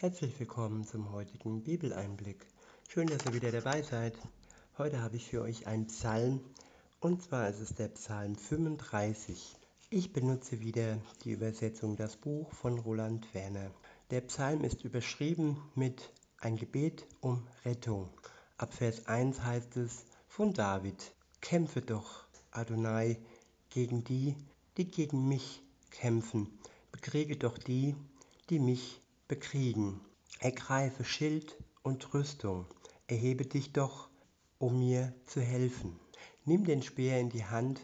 Herzlich willkommen zum heutigen Bibeleinblick. Schön, dass ihr wieder dabei seid. Heute habe ich für euch einen Psalm und zwar ist es der Psalm 35. Ich benutze wieder die Übersetzung Das Buch von Roland Werner. Der Psalm ist überschrieben mit Ein Gebet um Rettung. Ab Vers 1 heißt es von David: Kämpfe doch, Adonai, gegen die, die gegen mich kämpfen. Bekriege doch die, die mich bekriegen. Ergreife Schild und Rüstung. Erhebe dich doch, um mir zu helfen. Nimm den Speer in die Hand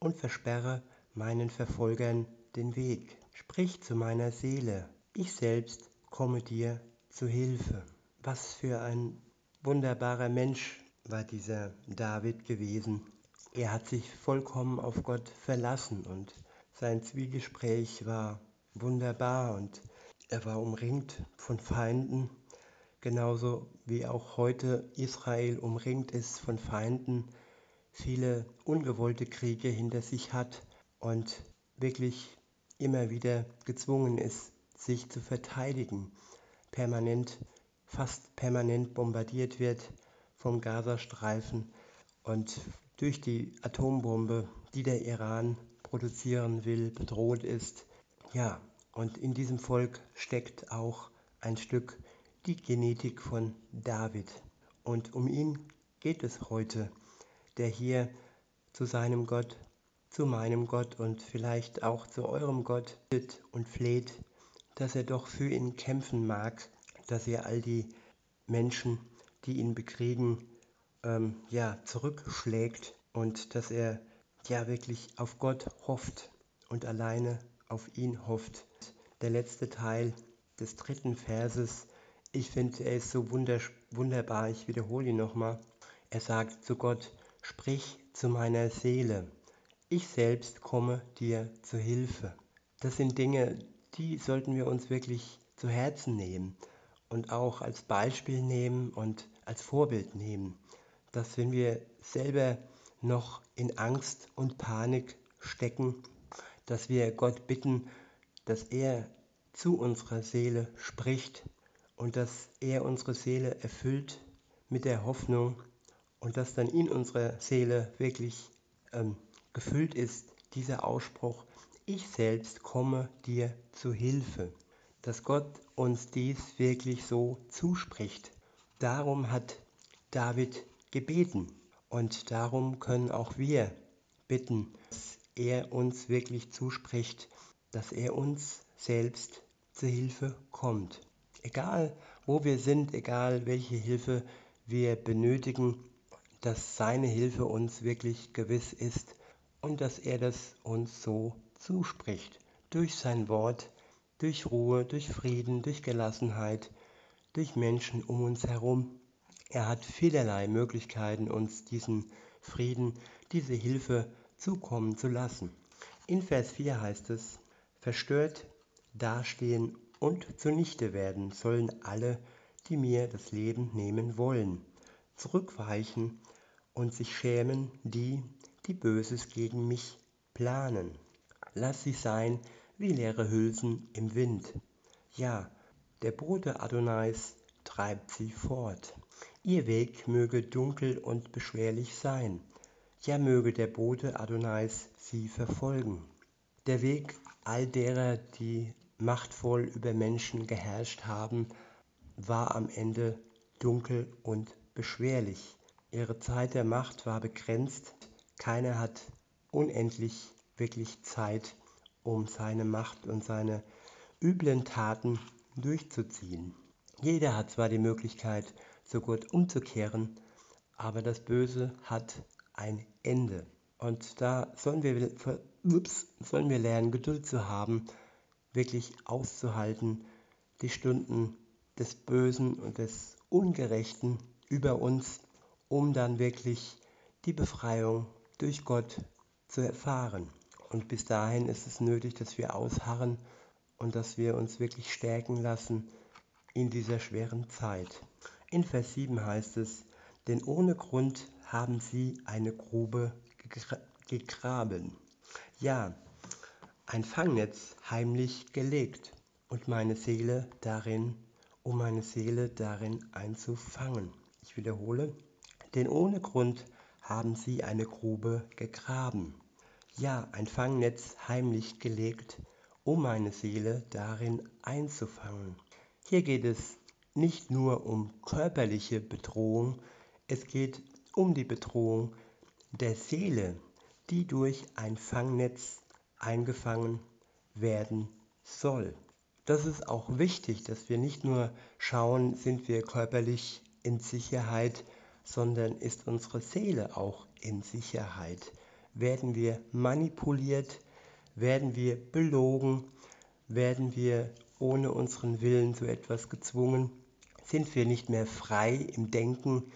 und versperre meinen Verfolgern den Weg. Sprich zu meiner Seele. Ich selbst komme dir zu Hilfe. Was für ein wunderbarer Mensch war dieser David gewesen. Er hat sich vollkommen auf Gott verlassen und sein Zwiegespräch war wunderbar und er war umringt von Feinden, genauso wie auch heute Israel umringt ist von Feinden, viele ungewollte Kriege hinter sich hat und wirklich immer wieder gezwungen ist, sich zu verteidigen, permanent, fast permanent bombardiert wird vom Gazastreifen und durch die Atombombe, die der Iran produzieren will, bedroht ist. Ja, und in diesem Volk steckt auch ein Stück die Genetik von David. Und um ihn geht es heute, der hier zu seinem Gott, zu meinem Gott und vielleicht auch zu eurem Gott bittet und fleht, dass er doch für ihn kämpfen mag, dass er all die Menschen, die ihn bekriegen, ähm, ja, zurückschlägt und dass er ja wirklich auf Gott hofft und alleine auf ihn hofft. Der letzte Teil des dritten Verses, ich finde, er ist so wunderbar, ich wiederhole ihn nochmal. Er sagt zu Gott, sprich zu meiner Seele, ich selbst komme dir zu Hilfe. Das sind Dinge, die sollten wir uns wirklich zu Herzen nehmen und auch als Beispiel nehmen und als Vorbild nehmen, dass wenn wir selber noch in Angst und Panik stecken, dass wir Gott bitten, dass er zu unserer Seele spricht und dass er unsere Seele erfüllt mit der Hoffnung und dass dann in unserer Seele wirklich ähm, gefüllt ist dieser Ausspruch, ich selbst komme dir zu Hilfe, dass Gott uns dies wirklich so zuspricht. Darum hat David gebeten und darum können auch wir bitten, er uns wirklich zuspricht, dass er uns selbst zur Hilfe kommt. Egal wo wir sind, egal welche Hilfe wir benötigen, dass seine Hilfe uns wirklich gewiss ist und dass er das uns so zuspricht. Durch sein Wort, durch Ruhe, durch Frieden, durch Gelassenheit, durch Menschen um uns herum. Er hat vielerlei Möglichkeiten, uns diesen Frieden, diese Hilfe zukommen zu lassen. In Vers 4 heißt es, verstört dastehen und zunichte werden sollen alle, die mir das Leben nehmen wollen, zurückweichen und sich schämen die, die Böses gegen mich planen. Lass sie sein wie leere Hülsen im Wind. Ja, der Bote Adonais treibt sie fort. Ihr Weg möge dunkel und beschwerlich sein ja möge der Bote Adonais sie verfolgen. Der Weg all derer, die machtvoll über Menschen geherrscht haben, war am Ende dunkel und beschwerlich. Ihre Zeit der Macht war begrenzt. Keiner hat unendlich wirklich Zeit, um seine Macht und seine üblen Taten durchzuziehen. Jeder hat zwar die Möglichkeit, zu Gott umzukehren, aber das Böse hat ein Ende. Und da sollen wir, ups, sollen wir lernen, Geduld zu haben, wirklich auszuhalten, die Stunden des Bösen und des Ungerechten über uns, um dann wirklich die Befreiung durch Gott zu erfahren. Und bis dahin ist es nötig, dass wir ausharren und dass wir uns wirklich stärken lassen in dieser schweren Zeit. In Vers 7 heißt es, denn ohne Grund haben sie eine Grube gegraben. Ja, ein Fangnetz heimlich gelegt und meine Seele darin um meine Seele darin einzufangen. Ich wiederhole, denn ohne Grund haben sie eine Grube gegraben. Ja, ein Fangnetz heimlich gelegt, um meine Seele darin einzufangen. Hier geht es nicht nur um körperliche Bedrohung, es geht um die Bedrohung der Seele, die durch ein Fangnetz eingefangen werden soll. Das ist auch wichtig, dass wir nicht nur schauen, sind wir körperlich in Sicherheit, sondern ist unsere Seele auch in Sicherheit. Werden wir manipuliert, werden wir belogen, werden wir ohne unseren Willen zu etwas gezwungen, sind wir nicht mehr frei im Denken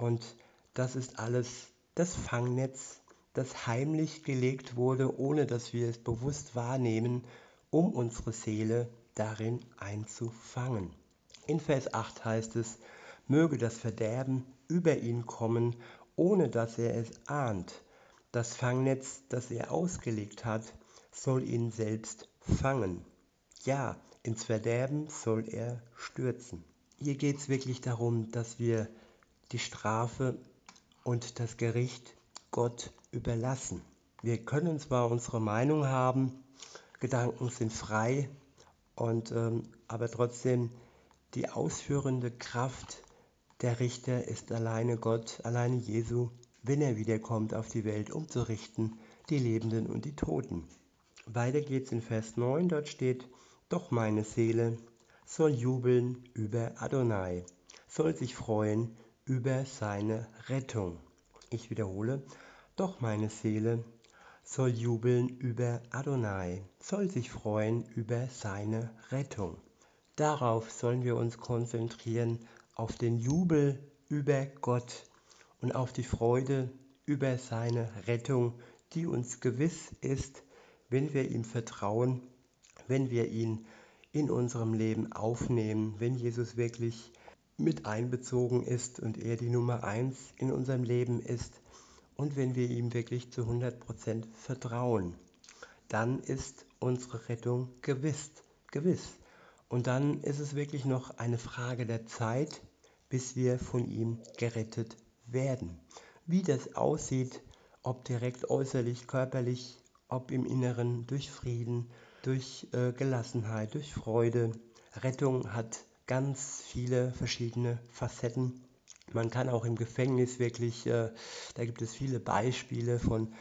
und das ist alles das Fangnetz, das heimlich gelegt wurde, ohne dass wir es bewusst wahrnehmen, um unsere Seele darin einzufangen. In Vers 8 heißt es, möge das Verderben über ihn kommen, ohne dass er es ahnt. Das Fangnetz, das er ausgelegt hat, soll ihn selbst fangen. Ja, ins Verderben soll er stürzen. Hier geht es wirklich darum, dass wir die Strafe und das Gericht Gott überlassen. Wir können zwar unsere Meinung haben, Gedanken sind frei, und, ähm, aber trotzdem die ausführende Kraft der Richter ist alleine Gott, alleine Jesu, wenn er wiederkommt auf die Welt, um zu richten die Lebenden und die Toten. Weiter geht's in Vers 9, dort steht, doch meine Seele soll jubeln über Adonai, soll sich freuen über seine Rettung. Ich wiederhole, doch meine Seele soll jubeln über Adonai, soll sich freuen über seine Rettung. Darauf sollen wir uns konzentrieren, auf den Jubel über Gott und auf die Freude über seine Rettung, die uns gewiss ist, wenn wir ihm vertrauen, wenn wir ihn in unserem Leben aufnehmen, wenn Jesus wirklich mit einbezogen ist und er die Nummer eins in unserem Leben ist, und wenn wir ihm wirklich zu 100% vertrauen, dann ist unsere Rettung gewiss, gewiss. Und dann ist es wirklich noch eine Frage der Zeit, bis wir von ihm gerettet werden. Wie das aussieht, ob direkt äußerlich, körperlich, ob im Inneren, durch Frieden, durch äh, Gelassenheit, durch Freude. Rettung hat ganz viele verschiedene Facetten man kann auch im Gefängnis wirklich, äh, da gibt es viele Beispiele von,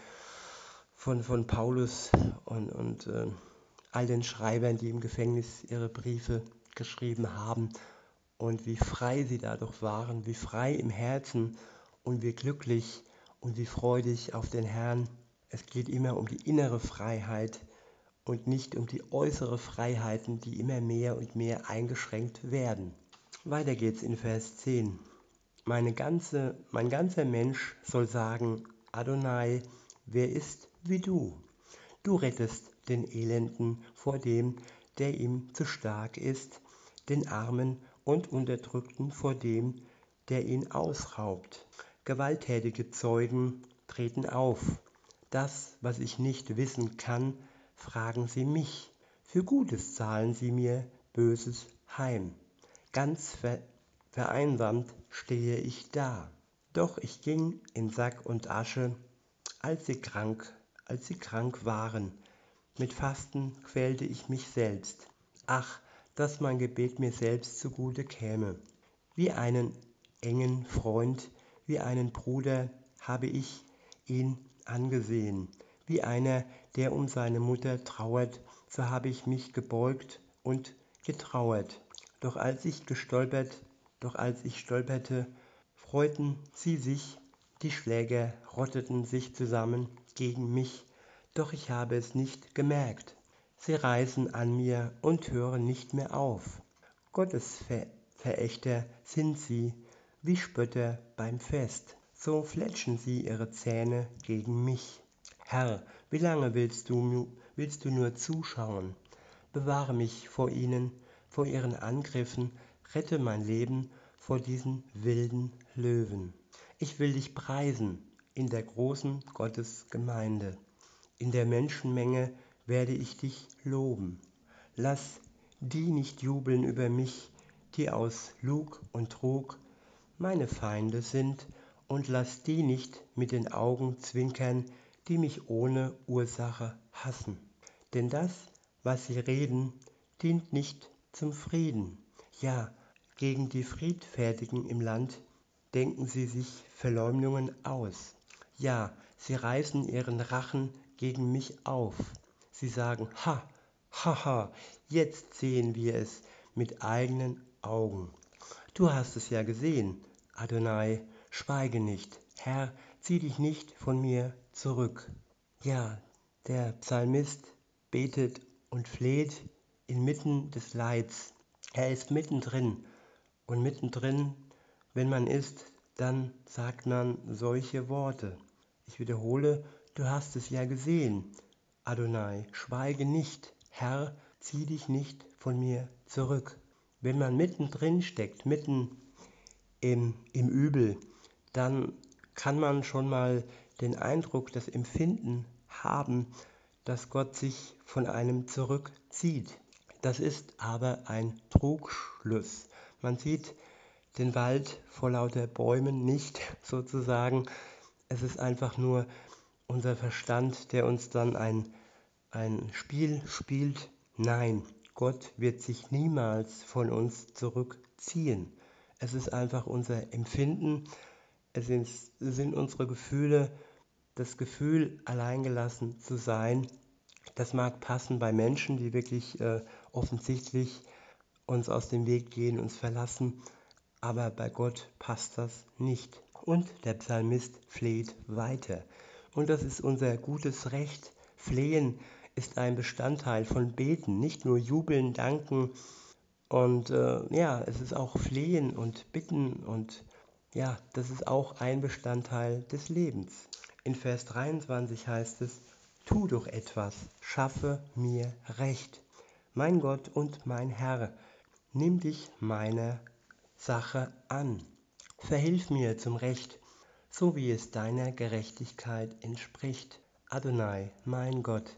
von, von Paulus und, und äh, all den Schreibern, die im Gefängnis ihre Briefe geschrieben haben und wie frei sie dadurch waren, wie frei im Herzen und wie glücklich und wie freudig auf den Herrn. Es geht immer um die innere Freiheit und nicht um die äußere Freiheiten, die immer mehr und mehr eingeschränkt werden. Weiter geht's in Vers 10. Meine ganze, mein ganzer Mensch soll sagen, Adonai, wer ist wie du? Du rettest den Elenden vor dem, der ihm zu stark ist, den Armen und Unterdrückten vor dem, der ihn ausraubt. Gewalttätige Zeugen treten auf. Das, was ich nicht wissen kann, fragen sie mich. Für Gutes zahlen sie mir Böses heim. Ganz ver vereinsamt stehe ich da. Doch ich ging in Sack und Asche, als sie krank, als sie krank waren. Mit Fasten quälte ich mich selbst. Ach, dass mein Gebet mir selbst zugute käme. Wie einen engen Freund, wie einen Bruder habe ich ihn angesehen. Wie einer, der um seine Mutter trauert, so habe ich mich gebeugt und getrauert. Doch als ich gestolpert doch als ich stolperte, freuten sie sich, die Schläger rotteten sich zusammen gegen mich, doch ich habe es nicht gemerkt. Sie reißen an mir und hören nicht mehr auf. Gottesverächter sind sie, wie Spötter beim Fest. So fletschen sie ihre Zähne gegen mich. Herr, wie lange willst du, willst du nur zuschauen? Bewahre mich vor ihnen, vor ihren Angriffen, rette mein Leben vor diesen wilden Löwen. Ich will dich preisen in der großen Gottesgemeinde. In der Menschenmenge werde ich dich loben. Lass die nicht jubeln über mich, die aus Lug und Trug meine Feinde sind, und lass die nicht mit den Augen zwinkern, die mich ohne Ursache hassen. Denn das, was sie reden, dient nicht zum Frieden. Ja, gegen die Friedfertigen im Land denken sie sich Verleumdungen aus. Ja, sie reißen ihren Rachen gegen mich auf. Sie sagen, ha, ha, ha, jetzt sehen wir es mit eigenen Augen. Du hast es ja gesehen, Adonai, schweige nicht, Herr, zieh dich nicht von mir zurück. Ja, der Psalmist betet und fleht inmitten des Leids. Er ist mittendrin und mittendrin, wenn man ist, dann sagt man solche Worte. Ich wiederhole, du hast es ja gesehen. Adonai, schweige nicht, Herr, zieh dich nicht von mir zurück. Wenn man mittendrin steckt, mitten im, im Übel, dann kann man schon mal den Eindruck, das Empfinden haben, dass Gott sich von einem zurückzieht. Das ist aber ein Trugschluss. Man sieht den Wald vor lauter Bäumen nicht sozusagen. Es ist einfach nur unser Verstand, der uns dann ein, ein Spiel spielt. Nein, Gott wird sich niemals von uns zurückziehen. Es ist einfach unser Empfinden, es sind, es sind unsere Gefühle, das Gefühl, alleingelassen zu sein. Das mag passen bei Menschen, die wirklich äh, offensichtlich uns aus dem Weg gehen, uns verlassen, aber bei Gott passt das nicht. Und der Psalmist fleht weiter. Und das ist unser gutes Recht. Flehen ist ein Bestandteil von Beten, nicht nur jubeln, danken. Und äh, ja, es ist auch Flehen und Bitten und ja, das ist auch ein Bestandteil des Lebens. In Vers 23 heißt es, tu doch etwas, schaffe mir Recht. Mein Gott und mein Herr, nimm dich meiner Sache an. Verhilf mir zum Recht, so wie es deiner Gerechtigkeit entspricht. Adonai, mein Gott,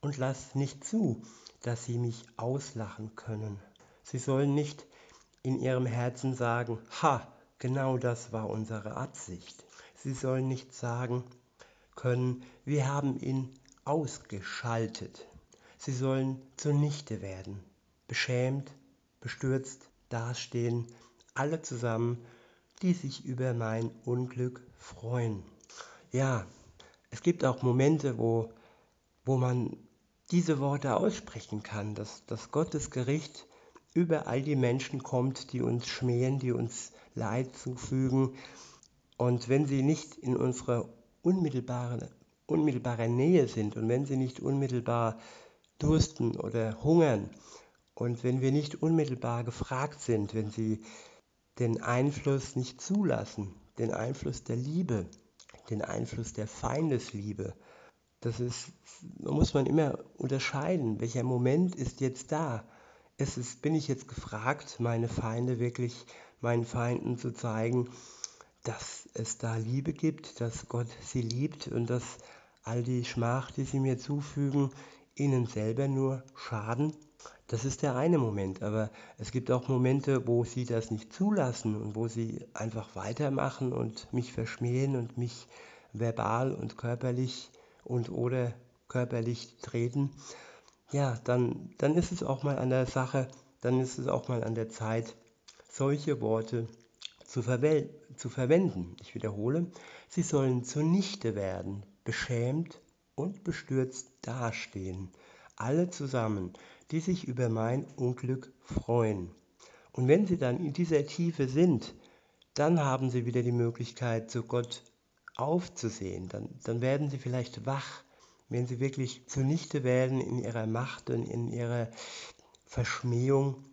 und lass nicht zu, dass sie mich auslachen können. Sie sollen nicht in ihrem Herzen sagen, ha, genau das war unsere Absicht. Sie sollen nicht sagen können, wir haben ihn ausgeschaltet. Sie sollen zunichte werden, beschämt, bestürzt dastehen, alle zusammen, die sich über mein Unglück freuen. Ja, es gibt auch Momente, wo, wo man diese Worte aussprechen kann, dass, dass Gottes Gericht über all die Menschen kommt, die uns schmähen, die uns Leid zufügen. Und wenn sie nicht in unserer unmittelbaren, unmittelbaren Nähe sind und wenn sie nicht unmittelbar dursten oder hungern und wenn wir nicht unmittelbar gefragt sind, wenn sie den Einfluss nicht zulassen, den Einfluss der Liebe, den Einfluss der Feindesliebe, das ist, muss man immer unterscheiden, welcher Moment ist jetzt da. Es ist, bin ich jetzt gefragt, meine Feinde wirklich meinen Feinden zu zeigen, dass es da Liebe gibt, dass Gott sie liebt und dass all die Schmach, die sie mir zufügen, ihnen selber nur schaden. Das ist der eine Moment, aber es gibt auch Momente, wo sie das nicht zulassen und wo sie einfach weitermachen und mich verschmähen und mich verbal und körperlich und oder körperlich treten, ja, dann, dann ist es auch mal an der Sache, dann ist es auch mal an der Zeit, solche Worte zu, zu verwenden. Ich wiederhole, sie sollen zunichte werden, beschämt und bestürzt dastehen, alle zusammen, die sich über mein Unglück freuen. Und wenn sie dann in dieser Tiefe sind, dann haben sie wieder die Möglichkeit, zu Gott aufzusehen. Dann, dann werden sie vielleicht wach, wenn sie wirklich zunichte werden in ihrer Macht und in ihrer Verschmähung.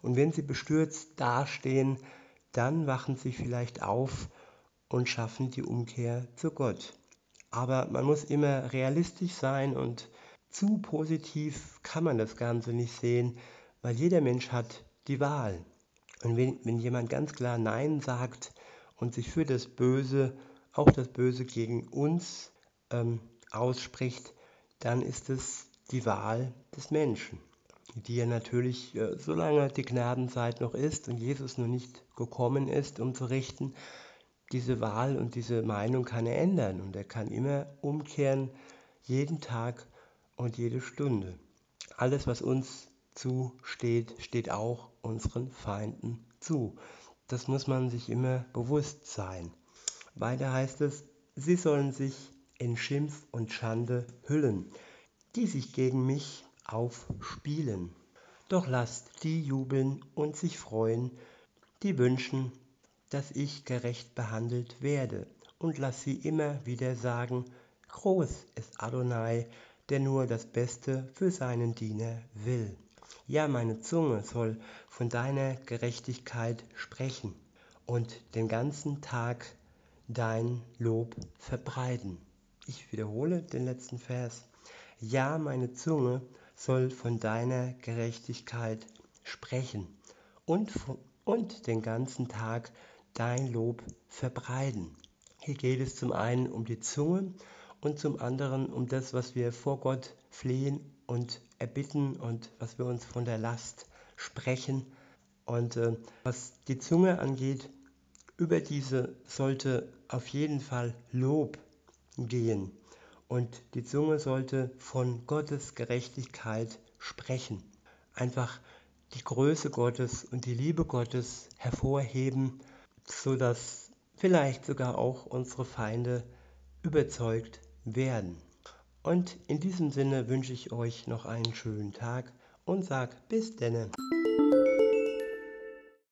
Und wenn sie bestürzt dastehen, dann wachen sie vielleicht auf und schaffen die Umkehr zu Gott. Aber man muss immer realistisch sein und zu positiv kann man das Ganze nicht sehen, weil jeder Mensch hat die Wahl. Und wenn, wenn jemand ganz klar Nein sagt und sich für das Böse auch das Böse gegen uns ähm, ausspricht, dann ist es die Wahl des Menschen. die er natürlich, äh, solange die Gnadenzeit noch ist und Jesus noch nicht gekommen ist, um zu richten, diese Wahl und diese Meinung kann er ändern und er kann immer umkehren, jeden Tag und jede Stunde. Alles, was uns zusteht, steht auch unseren Feinden zu. Das muss man sich immer bewusst sein. Weiter heißt es, sie sollen sich in Schimpf und Schande hüllen, die sich gegen mich aufspielen. Doch lasst die jubeln und sich freuen, die wünschen, dass ich gerecht behandelt werde. Und lass sie immer wieder sagen, groß ist Adonai, der nur das Beste für seinen Diener will. Ja, meine Zunge soll von deiner Gerechtigkeit sprechen und den ganzen Tag dein Lob verbreiten. Ich wiederhole den letzten Vers. Ja, meine Zunge soll von deiner Gerechtigkeit sprechen und, und den ganzen Tag dein Lob verbreiten. Hier geht es zum einen um die Zunge und zum anderen um das, was wir vor Gott flehen und erbitten und was wir uns von der Last sprechen. Und äh, was die Zunge angeht, über diese sollte auf jeden Fall Lob gehen. Und die Zunge sollte von Gottes Gerechtigkeit sprechen. Einfach die Größe Gottes und die Liebe Gottes hervorheben, sodass vielleicht sogar auch unsere Feinde überzeugt werden. Und in diesem Sinne wünsche ich euch noch einen schönen Tag und sag bis denne.